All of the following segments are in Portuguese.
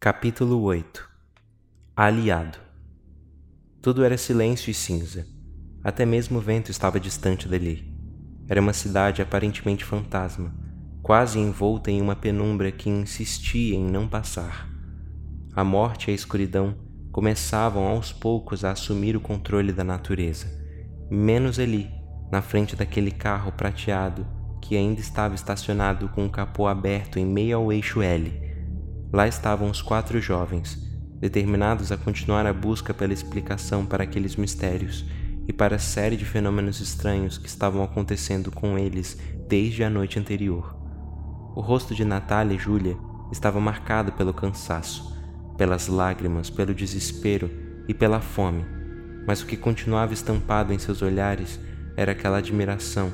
Capítulo 8 Aliado Tudo era silêncio e cinza. Até mesmo o vento estava distante dali. Era uma cidade aparentemente fantasma, quase envolta em uma penumbra que insistia em não passar. A morte e a escuridão começavam aos poucos a assumir o controle da natureza, menos ali, na frente daquele carro prateado que ainda estava estacionado com o capô aberto em meio ao eixo L Lá estavam os quatro jovens, determinados a continuar a busca pela explicação para aqueles mistérios e para a série de fenômenos estranhos que estavam acontecendo com eles desde a noite anterior. O rosto de Natália e Júlia estava marcado pelo cansaço, pelas lágrimas, pelo desespero e pela fome, mas o que continuava estampado em seus olhares era aquela admiração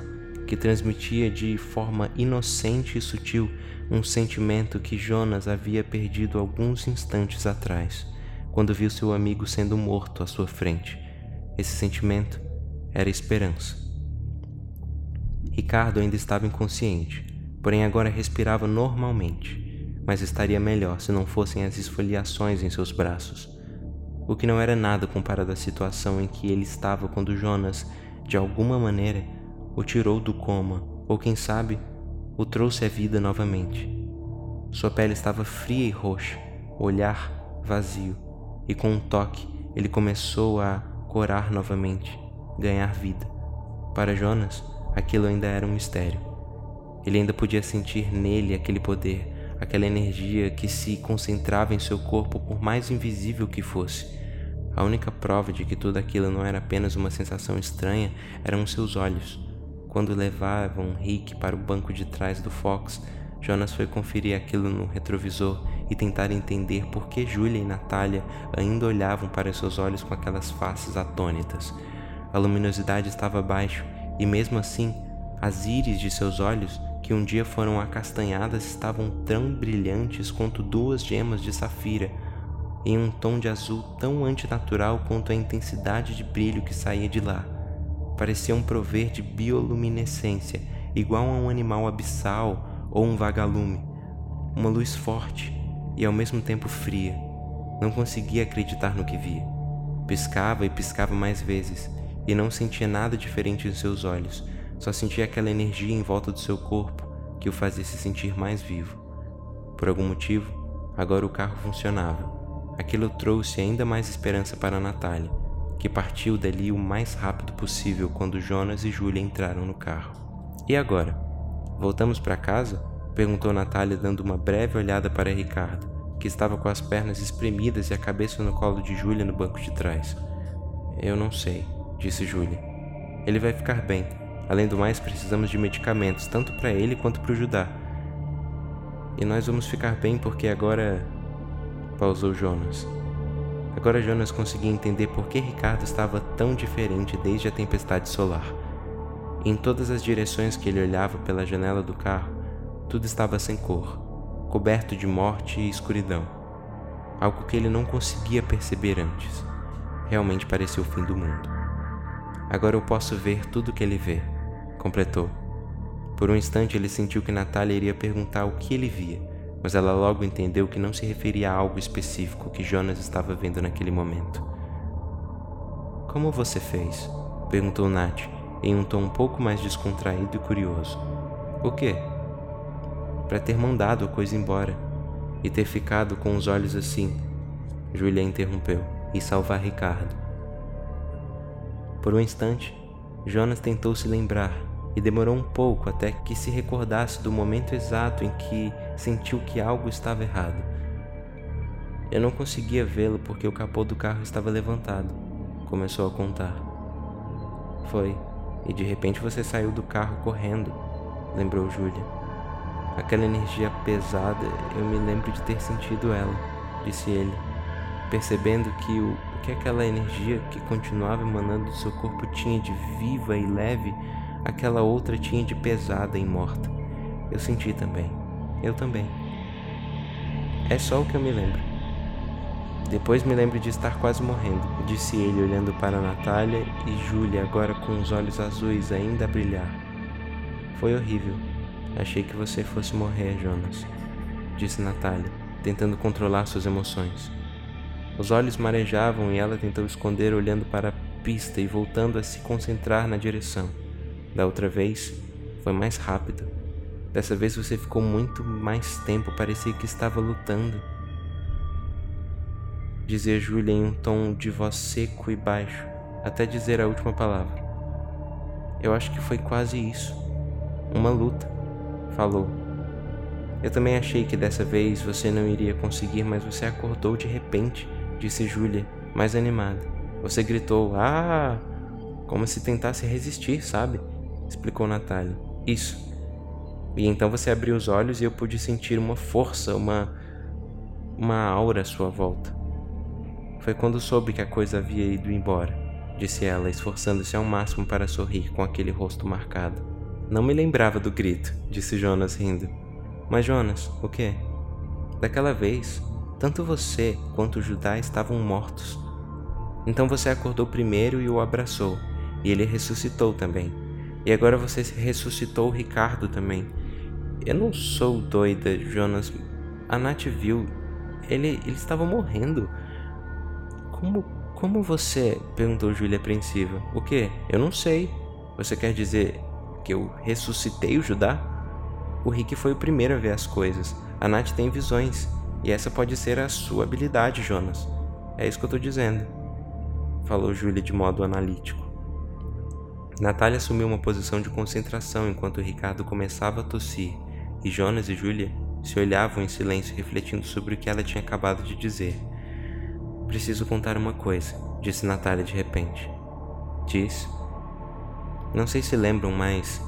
que transmitia de forma inocente e sutil um sentimento que Jonas havia perdido alguns instantes atrás, quando viu seu amigo sendo morto à sua frente. Esse sentimento era esperança. Ricardo ainda estava inconsciente, porém agora respirava normalmente, mas estaria melhor se não fossem as esfoliações em seus braços, o que não era nada comparado à situação em que ele estava quando Jonas, de alguma maneira, o tirou do coma, ou quem sabe, o trouxe à vida novamente. Sua pele estava fria e roxa, olhar vazio, e com um toque ele começou a corar novamente, ganhar vida. Para Jonas, aquilo ainda era um mistério. Ele ainda podia sentir nele aquele poder, aquela energia que se concentrava em seu corpo por mais invisível que fosse. A única prova de que tudo aquilo não era apenas uma sensação estranha eram seus olhos quando levavam Rick para o banco de trás do Fox, Jonas foi conferir aquilo no retrovisor e tentar entender por que Julia e Natália ainda olhavam para seus olhos com aquelas faces atônitas. A luminosidade estava baixa e, mesmo assim, as íris de seus olhos, que um dia foram acastanhadas, estavam tão brilhantes quanto duas gemas de safira, em um tom de azul tão antinatural quanto a intensidade de brilho que saía de lá pareciam prover de bioluminescência, igual a um animal abissal ou um vagalume. Uma luz forte e ao mesmo tempo fria. Não conseguia acreditar no que via. Piscava e piscava mais vezes, e não sentia nada diferente em seus olhos, só sentia aquela energia em volta do seu corpo que o fazia se sentir mais vivo. Por algum motivo, agora o carro funcionava. Aquilo trouxe ainda mais esperança para Natália que partiu dali o mais rápido possível quando Jonas e Julia entraram no carro. E agora? Voltamos para casa? perguntou Natália, dando uma breve olhada para Ricardo, que estava com as pernas espremidas e a cabeça no colo de Julia no banco de trás. Eu não sei, disse Julia. Ele vai ficar bem. Além do mais, precisamos de medicamentos, tanto para ele quanto para o Judá. E nós vamos ficar bem porque agora. pausou Jonas. Agora Jonas conseguia entender por que Ricardo estava tão diferente desde a tempestade solar. em todas as direções que ele olhava pela janela do carro, tudo estava sem cor, coberto de morte e escuridão. Algo que ele não conseguia perceber antes. Realmente parecia o fim do mundo. Agora eu posso ver tudo o que ele vê, completou. Por um instante ele sentiu que Natália iria perguntar o que ele via mas ela logo entendeu que não se referia a algo específico que Jonas estava vendo naquele momento. Como você fez? perguntou Nat, em um tom um pouco mais descontraído e curioso. O quê? Para ter mandado a coisa embora e ter ficado com os olhos assim, Julia interrompeu, e salvar Ricardo. Por um instante, Jonas tentou se lembrar e demorou um pouco até que se recordasse do momento exato em que sentiu que algo estava errado. Eu não conseguia vê-lo porque o capô do carro estava levantado, começou a contar. Foi, e de repente você saiu do carro correndo, lembrou Júlia. Aquela energia pesada, eu me lembro de ter sentido ela, disse ele, percebendo que o, que aquela energia que continuava emanando do seu corpo tinha de viva e leve aquela outra tinha de pesada e morta. Eu senti também. Eu também. É só o que eu me lembro. Depois me lembro de estar quase morrendo, disse ele olhando para Natália e Júlia agora com os olhos azuis ainda a brilhar. Foi horrível. Achei que você fosse morrer, Jonas, disse Natália, tentando controlar suas emoções. Os olhos marejavam e ela tentou esconder olhando para a pista e voltando a se concentrar na direção. Da outra vez, foi mais rápido. Dessa vez você ficou muito mais tempo, parecia que estava lutando. Dizia Julia em um tom de voz seco e baixo, até dizer a última palavra. Eu acho que foi quase isso. Uma luta, falou. Eu também achei que dessa vez você não iria conseguir, mas você acordou de repente disse Julia, mais animada. Você gritou, ah! Como se tentasse resistir, sabe? explicou Natália. Isso. E então você abriu os olhos e eu pude sentir uma força, uma. uma aura à sua volta. Foi quando soube que a coisa havia ido embora, disse ela, esforçando-se ao máximo para sorrir com aquele rosto marcado. Não me lembrava do grito, disse Jonas rindo. Mas Jonas, o quê? Daquela vez, tanto você quanto Judá estavam mortos. Então você acordou primeiro e o abraçou, e ele ressuscitou também. E agora você ressuscitou Ricardo também. Eu não sou doida, Jonas. A Nath viu. Ele, ele estava morrendo. Como, como você? perguntou Júlia apreensiva. O que? Eu não sei. Você quer dizer que eu ressuscitei o Judá? O Rick foi o primeiro a ver as coisas. A Nath tem visões. E essa pode ser a sua habilidade, Jonas. É isso que eu tô dizendo. Falou Júlia de modo analítico. Natália assumiu uma posição de concentração enquanto Ricardo começava a tossir, e Jonas e Júlia se olhavam em silêncio refletindo sobre o que ela tinha acabado de dizer. Preciso contar uma coisa, disse Natália de repente. Diz. Não sei se lembram, mas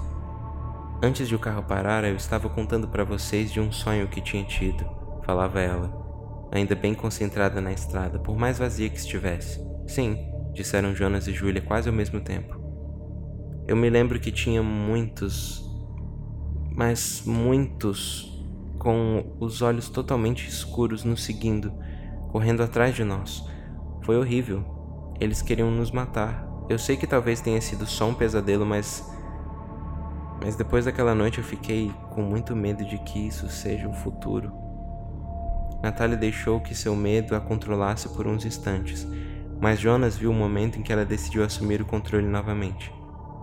antes de o carro parar, eu estava contando para vocês de um sonho que tinha tido falava ela, ainda bem concentrada na estrada, por mais vazia que estivesse. Sim, disseram Jonas e Júlia quase ao mesmo tempo. Eu me lembro que tinha muitos, mas muitos, com os olhos totalmente escuros nos seguindo, correndo atrás de nós. Foi horrível. Eles queriam nos matar. Eu sei que talvez tenha sido só um pesadelo, mas. Mas depois daquela noite eu fiquei com muito medo de que isso seja o futuro. Natália deixou que seu medo a controlasse por uns instantes, mas Jonas viu o momento em que ela decidiu assumir o controle novamente.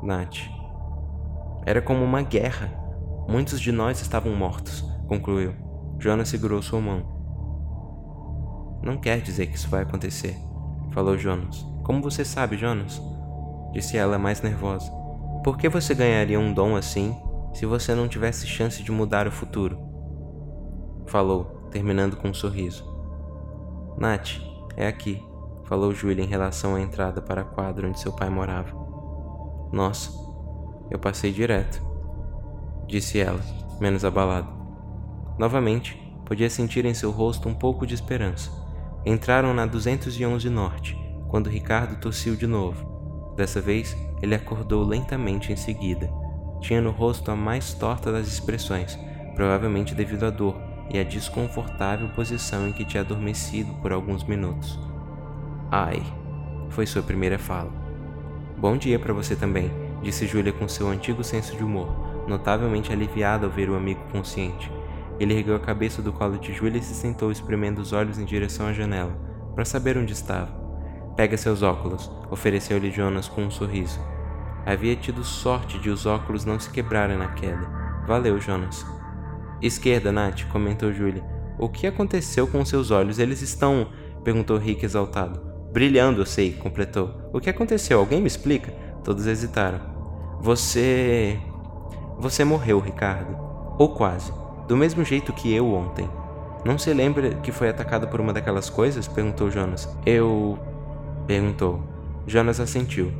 Nath. Era como uma guerra. Muitos de nós estavam mortos, concluiu. Jonas segurou sua mão. Não quer dizer que isso vai acontecer, falou Jonas. Como você sabe, Jonas? Disse ela mais nervosa. Por que você ganharia um dom assim se você não tivesse chance de mudar o futuro? Falou, terminando com um sorriso. Nath, é aqui, falou Julia em relação à entrada para a quadra onde seu pai morava. Nossa, eu passei direto, disse ela, menos abalada. Novamente, podia sentir em seu rosto um pouco de esperança. Entraram na 211 Norte, quando Ricardo tossiu de novo. Dessa vez, ele acordou lentamente em seguida. Tinha no rosto a mais torta das expressões, provavelmente devido à dor, e a desconfortável posição em que tinha adormecido por alguns minutos. Ai, foi sua primeira fala. Bom dia para você também, disse Júlia com seu antigo senso de humor, notavelmente aliviado ao ver o amigo consciente. Ele ergueu a cabeça do colo de Júlia e se sentou espremendo os olhos em direção à janela, para saber onde estava. Pega seus óculos, ofereceu-lhe Jonas com um sorriso. Havia tido sorte de os óculos não se quebrarem na queda. Valeu, Jonas. Esquerda, Nath, comentou Julia. O que aconteceu com seus olhos? Eles estão. perguntou Rick exaltado. Brilhando, eu sei, completou. O que aconteceu? Alguém me explica? Todos hesitaram. Você. Você morreu, Ricardo. Ou quase. Do mesmo jeito que eu ontem. Não se lembra que foi atacado por uma daquelas coisas? perguntou Jonas. Eu. perguntou. Jonas assentiu.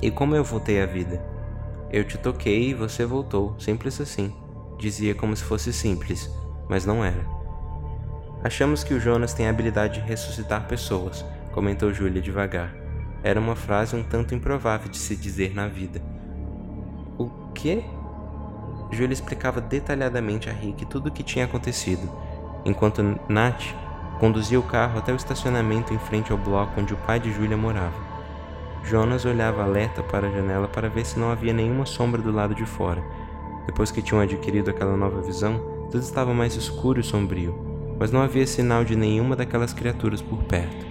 E como eu voltei à vida? Eu te toquei e você voltou, simples assim. Dizia como se fosse simples, mas não era. Achamos que o Jonas tem a habilidade de ressuscitar pessoas, comentou Julia devagar. Era uma frase um tanto improvável de se dizer na vida. Quê? Julia explicava detalhadamente a Rick tudo o que tinha acontecido, enquanto Nath conduzia o carro até o estacionamento em frente ao bloco onde o pai de Julia morava. Jonas olhava alerta para a janela para ver se não havia nenhuma sombra do lado de fora depois que tinham adquirido aquela nova visão, tudo estava mais escuro e sombrio, mas não havia sinal de nenhuma daquelas criaturas por perto.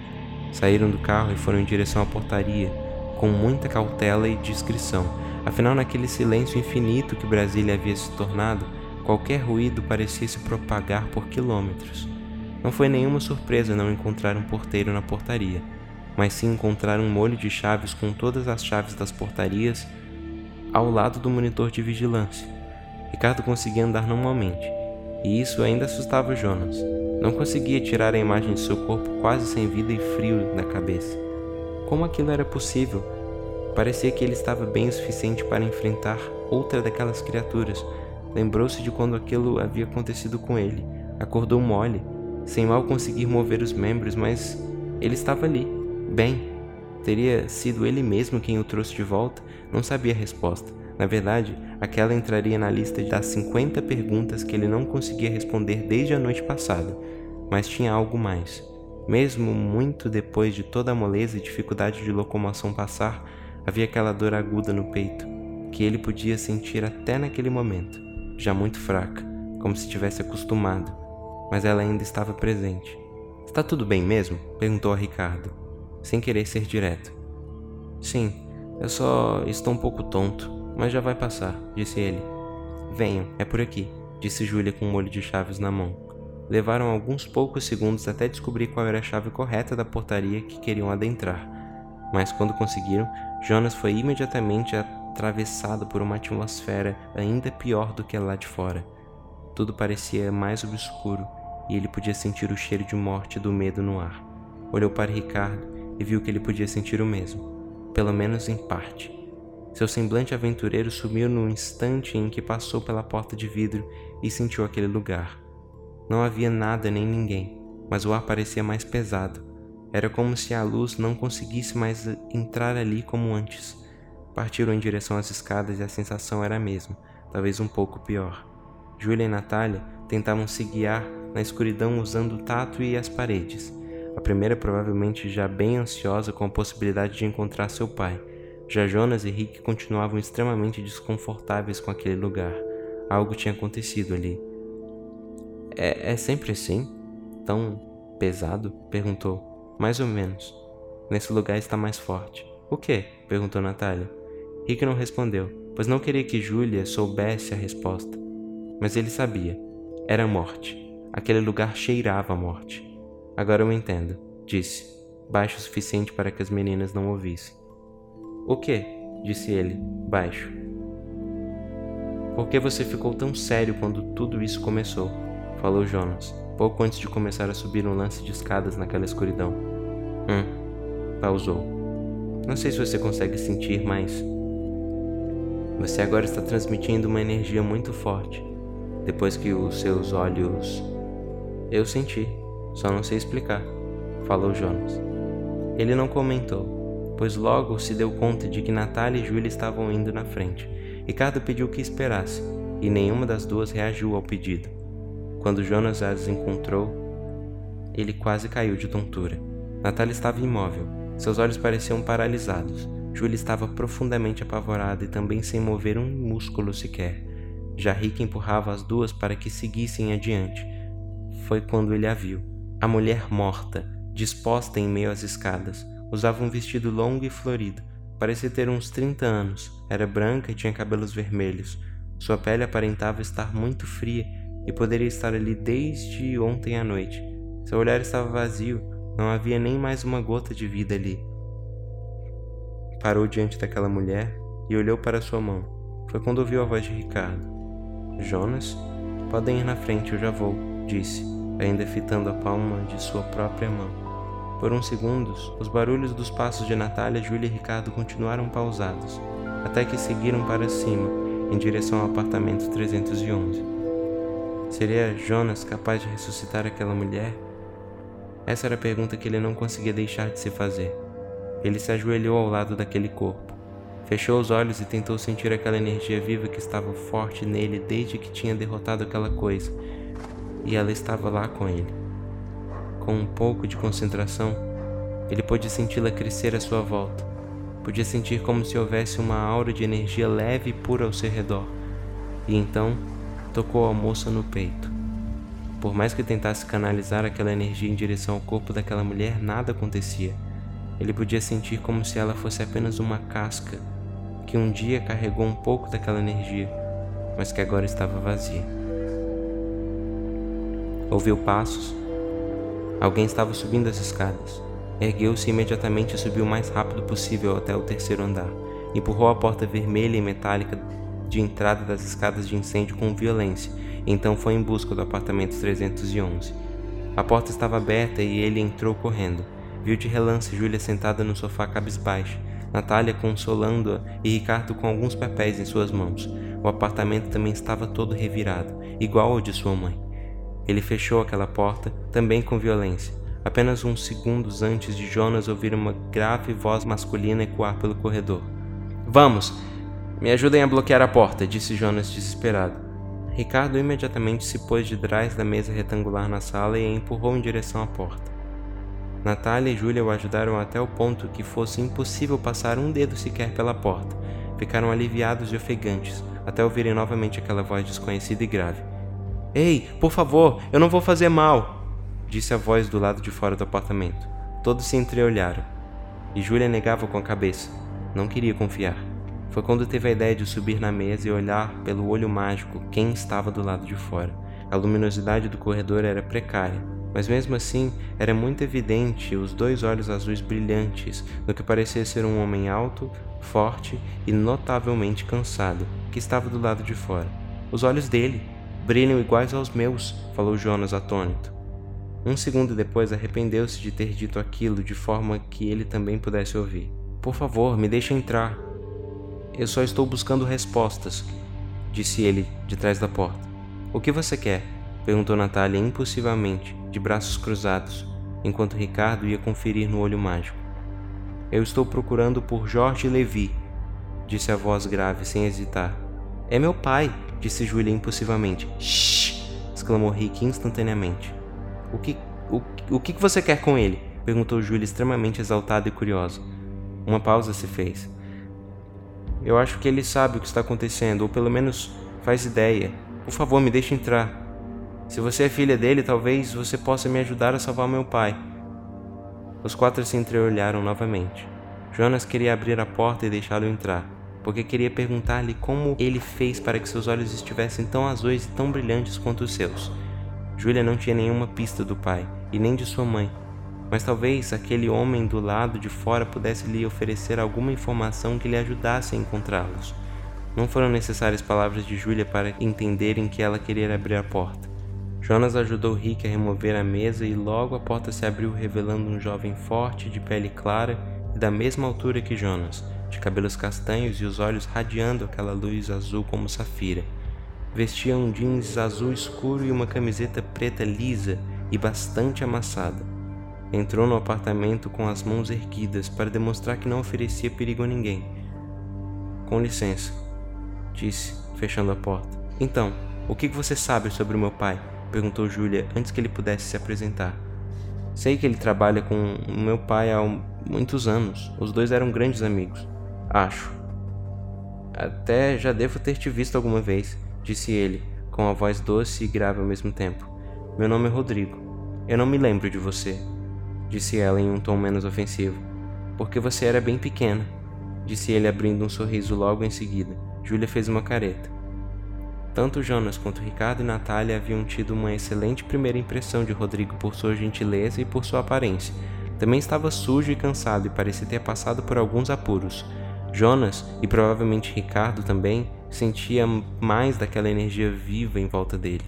Saíram do carro e foram em direção à portaria, com muita cautela e discrição. Afinal, naquele silêncio infinito que Brasília havia se tornado, qualquer ruído parecia se propagar por quilômetros. Não foi nenhuma surpresa não encontrar um porteiro na portaria, mas sim encontrar um molho de chaves com todas as chaves das portarias ao lado do monitor de vigilância. Ricardo conseguia andar normalmente, e isso ainda assustava Jonas. Não conseguia tirar a imagem de seu corpo quase sem vida e frio da cabeça. Como aquilo era possível? Parecia que ele estava bem o suficiente para enfrentar outra daquelas criaturas. Lembrou-se de quando aquilo havia acontecido com ele. Acordou mole, sem mal conseguir mover os membros, mas ele estava ali, bem. Teria sido ele mesmo quem o trouxe de volta? Não sabia a resposta. Na verdade, aquela entraria na lista das 50 perguntas que ele não conseguia responder desde a noite passada. Mas tinha algo mais. Mesmo muito depois de toda a moleza e dificuldade de locomoção passar, havia aquela dor aguda no peito, que ele podia sentir até naquele momento, já muito fraca, como se tivesse acostumado, mas ela ainda estava presente. Está tudo bem mesmo? perguntou a Ricardo, sem querer ser direto. Sim, eu só estou um pouco tonto, mas já vai passar, disse ele. Venham, é por aqui, disse Júlia com um molho de chaves na mão. Levaram alguns poucos segundos até descobrir qual era a chave correta da portaria que queriam adentrar. Mas quando conseguiram, Jonas foi imediatamente atravessado por uma atmosfera ainda pior do que lá de fora. Tudo parecia mais obscuro e ele podia sentir o cheiro de morte e do medo no ar. Olhou para Ricardo e viu que ele podia sentir o mesmo, pelo menos em parte. Seu semblante aventureiro sumiu no instante em que passou pela porta de vidro e sentiu aquele lugar. Não havia nada nem ninguém, mas o ar parecia mais pesado. Era como se a luz não conseguisse mais entrar ali como antes. Partiram em direção às escadas e a sensação era a mesma, talvez um pouco pior. Julia e Natália tentavam se guiar na escuridão usando o tato e as paredes. A primeira provavelmente já bem ansiosa com a possibilidade de encontrar seu pai. Já Jonas e Rick continuavam extremamente desconfortáveis com aquele lugar. Algo tinha acontecido ali. É, é sempre assim? Tão pesado? perguntou. Mais ou menos. Nesse lugar está mais forte. O que? perguntou Natália. Rick não respondeu, pois não queria que Julia soubesse a resposta. Mas ele sabia. Era morte. Aquele lugar cheirava a morte. Agora eu entendo, disse, baixo o suficiente para que as meninas não ouvissem. O que? disse ele, baixo. Por que você ficou tão sério quando tudo isso começou? falou Jonas, pouco antes de começar a subir um lance de escadas naquela escuridão. Hum, pausou. Não sei se você consegue sentir, mas. Você agora está transmitindo uma energia muito forte. Depois que os seus olhos. Eu senti, só não sei explicar, falou Jonas. Ele não comentou, pois logo se deu conta de que Natália e Júlia estavam indo na frente. Ricardo pediu que esperasse, e nenhuma das duas reagiu ao pedido. Quando Jonas as encontrou, ele quase caiu de tontura. Natália estava imóvel, seus olhos pareciam paralisados. Julia estava profundamente apavorada e também sem mover um músculo sequer. Já Rick empurrava as duas para que seguissem adiante. Foi quando ele a viu. A mulher morta, disposta em meio às escadas, usava um vestido longo e florido. Parecia ter uns 30 anos. Era branca e tinha cabelos vermelhos. Sua pele aparentava estar muito fria e poderia estar ali desde ontem à noite. Seu olhar estava vazio, não havia nem mais uma gota de vida ali. Parou diante daquela mulher e olhou para sua mão. Foi quando ouviu a voz de Ricardo. Jonas, podem ir na frente, eu já vou, disse, ainda fitando a palma de sua própria mão. Por uns segundos, os barulhos dos passos de Natália, Júlia e Ricardo continuaram pausados, até que seguiram para cima, em direção ao apartamento 311. Seria Jonas capaz de ressuscitar aquela mulher? Essa era a pergunta que ele não conseguia deixar de se fazer. Ele se ajoelhou ao lado daquele corpo. Fechou os olhos e tentou sentir aquela energia viva que estava forte nele desde que tinha derrotado aquela coisa. E ela estava lá com ele. Com um pouco de concentração, ele pôde senti-la crescer à sua volta. Podia sentir como se houvesse uma aura de energia leve e pura ao seu redor. E então, tocou a moça no peito. Por mais que tentasse canalizar aquela energia em direção ao corpo daquela mulher, nada acontecia. Ele podia sentir como se ela fosse apenas uma casca que um dia carregou um pouco daquela energia, mas que agora estava vazia. Ouviu passos. Alguém estava subindo as escadas. Ergueu-se imediatamente e subiu o mais rápido possível até o terceiro andar. Empurrou a porta vermelha e metálica de entrada das escadas de incêndio com violência, então foi em busca do apartamento 311. A porta estava aberta e ele entrou correndo. Viu de relance Júlia sentada no sofá cabisbaixa, Natália consolando-a e Ricardo com alguns papéis em suas mãos. O apartamento também estava todo revirado, igual ao de sua mãe. Ele fechou aquela porta, também com violência, apenas uns segundos antes de Jonas ouvir uma grave voz masculina ecoar pelo corredor. Vamos! Me ajudem a bloquear a porta, disse Jonas desesperado. Ricardo imediatamente se pôs de trás da mesa retangular na sala e a empurrou em direção à porta. Natália e Júlia o ajudaram até o ponto que fosse impossível passar um dedo sequer pela porta. Ficaram aliviados e ofegantes, até ouvirem novamente aquela voz desconhecida e grave. Ei, por favor, eu não vou fazer mal! Disse a voz do lado de fora do apartamento. Todos se entreolharam. E Júlia negava com a cabeça. Não queria confiar. Foi quando teve a ideia de subir na mesa e olhar pelo olho mágico quem estava do lado de fora. A luminosidade do corredor era precária, mas mesmo assim era muito evidente os dois olhos azuis brilhantes no que parecia ser um homem alto, forte e notavelmente cansado, que estava do lado de fora. Os olhos dele brilham iguais aos meus, falou Jonas atônito. Um segundo depois arrependeu-se de ter dito aquilo de forma que ele também pudesse ouvir. Por favor, me deixe entrar. Eu só estou buscando respostas, disse ele de trás da porta. O que você quer? perguntou Natália impulsivamente, de braços cruzados, enquanto Ricardo ia conferir no olho mágico. Eu estou procurando por Jorge Levi, disse a voz grave sem hesitar. É meu pai, disse Julia impulsivamente. Shh! exclamou Rick instantaneamente. O que, o, o que você quer com ele? perguntou Julia extremamente exaltada e curiosa. Uma pausa se fez. Eu acho que ele sabe o que está acontecendo, ou pelo menos faz ideia. Por favor, me deixe entrar. Se você é filha dele, talvez você possa me ajudar a salvar meu pai. Os quatro se entreolharam novamente. Jonas queria abrir a porta e deixá-lo entrar, porque queria perguntar-lhe como ele fez para que seus olhos estivessem tão azuis e tão brilhantes quanto os seus. Júlia não tinha nenhuma pista do pai e nem de sua mãe, mas talvez aquele homem do lado de fora pudesse lhe oferecer alguma informação que lhe ajudasse a encontrá-los. Não foram necessárias palavras de Júlia para entenderem que ela queria abrir a porta. Jonas ajudou Rick a remover a mesa e logo a porta se abriu, revelando um jovem forte, de pele clara e da mesma altura que Jonas, de cabelos castanhos e os olhos radiando aquela luz azul como safira. Vestia um jeans azul escuro e uma camiseta preta lisa e bastante amassada. Entrou no apartamento com as mãos erguidas para demonstrar que não oferecia perigo a ninguém. Com licença, disse, fechando a porta. Então, o que você sabe sobre o meu pai? perguntou Júlia antes que ele pudesse se apresentar. Sei que ele trabalha com o meu pai há muitos anos. Os dois eram grandes amigos. Acho. Até já devo ter te visto alguma vez, disse ele, com a voz doce e grave ao mesmo tempo. Meu nome é Rodrigo. Eu não me lembro de você, disse ela em um tom menos ofensivo. Porque você era bem pequena, disse ele abrindo um sorriso logo em seguida. Júlia fez uma careta. Tanto Jonas quanto Ricardo e Natália haviam tido uma excelente primeira impressão de Rodrigo por sua gentileza e por sua aparência. Também estava sujo e cansado e parecia ter passado por alguns apuros. Jonas, e provavelmente Ricardo também, sentia mais daquela energia viva em volta dele.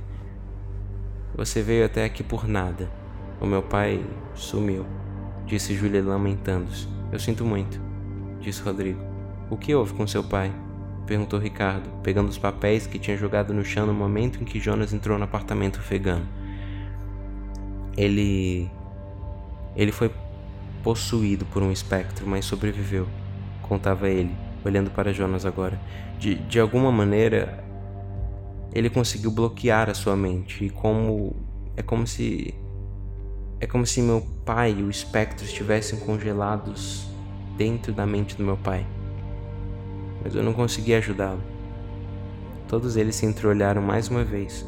Você veio até aqui por nada. O meu pai sumiu, disse Júlia lamentando-se. Eu sinto muito, disse Rodrigo. O que houve com seu pai? perguntou Ricardo, pegando os papéis que tinha jogado no chão no momento em que Jonas entrou no apartamento ofegano. Ele. Ele foi possuído por um espectro, mas sobreviveu, contava ele, olhando para Jonas agora. De, de alguma maneira, ele conseguiu bloquear a sua mente, e como. É como se. É como se meu pai e o espectro estivessem congelados dentro da mente do meu pai mas eu não consegui ajudá-lo. Todos eles se entreolharam mais uma vez.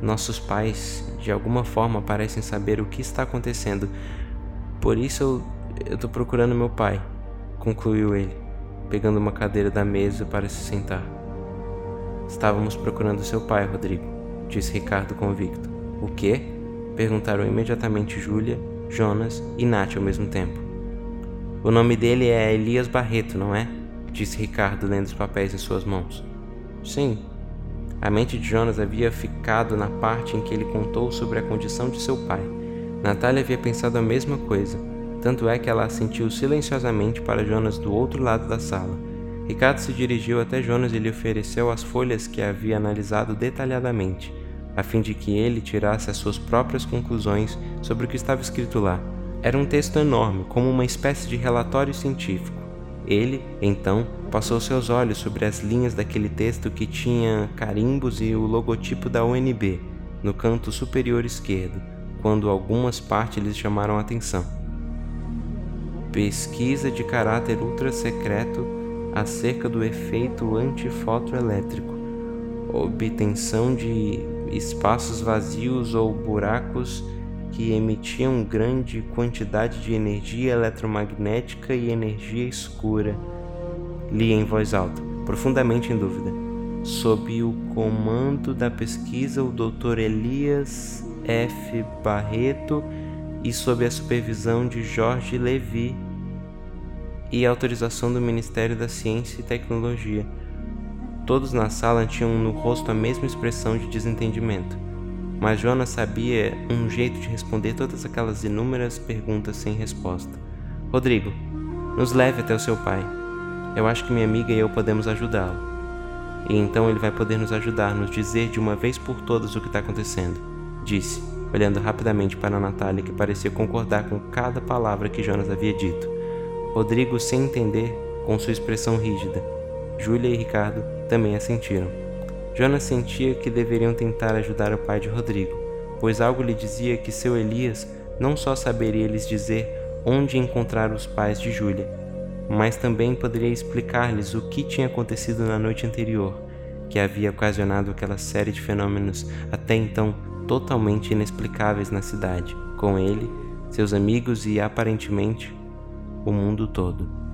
Nossos pais, de alguma forma, parecem saber o que está acontecendo. Por isso eu, tô procurando meu pai, concluiu ele, pegando uma cadeira da mesa para se sentar. Estávamos procurando seu pai, Rodrigo, disse Ricardo convicto. O quê? Perguntaram imediatamente Júlia, Jonas e Nath ao mesmo tempo. O nome dele é Elias Barreto, não é? Disse Ricardo lendo os papéis em suas mãos. Sim. A mente de Jonas havia ficado na parte em que ele contou sobre a condição de seu pai. Natália havia pensado a mesma coisa, tanto é que ela assentiu silenciosamente para Jonas do outro lado da sala. Ricardo se dirigiu até Jonas e lhe ofereceu as folhas que havia analisado detalhadamente, a fim de que ele tirasse as suas próprias conclusões sobre o que estava escrito lá. Era um texto enorme, como uma espécie de relatório científico. Ele, então, passou seus olhos sobre as linhas daquele texto que tinha carimbos e o logotipo da UNB no canto superior esquerdo, quando algumas partes lhes chamaram a atenção. Pesquisa de caráter ultra secreto acerca do efeito antifotoelétrico, obtenção de espaços vazios ou buracos que emitiam grande quantidade de energia eletromagnética e energia escura. Li em voz alta, profundamente em dúvida. Sob o comando da pesquisa, o Dr. Elias F. Barreto e sob a supervisão de Jorge Levi e autorização do Ministério da Ciência e Tecnologia. Todos na sala tinham no rosto a mesma expressão de desentendimento. Mas Jonas sabia um jeito de responder todas aquelas inúmeras perguntas sem resposta. Rodrigo, nos leve até o seu pai. Eu acho que minha amiga e eu podemos ajudá-lo. E então ele vai poder nos ajudar, nos dizer de uma vez por todas o que está acontecendo, disse, olhando rapidamente para Natália, que parecia concordar com cada palavra que Jonas havia dito. Rodrigo, sem entender, com sua expressão rígida. Júlia e Ricardo também assentiram. Jonas sentia que deveriam tentar ajudar o pai de Rodrigo, pois algo lhe dizia que seu Elias não só saberia lhes dizer onde encontrar os pais de Júlia, mas também poderia explicar-lhes o que tinha acontecido na noite anterior, que havia ocasionado aquela série de fenômenos até então totalmente inexplicáveis na cidade, com ele, seus amigos e aparentemente o mundo todo.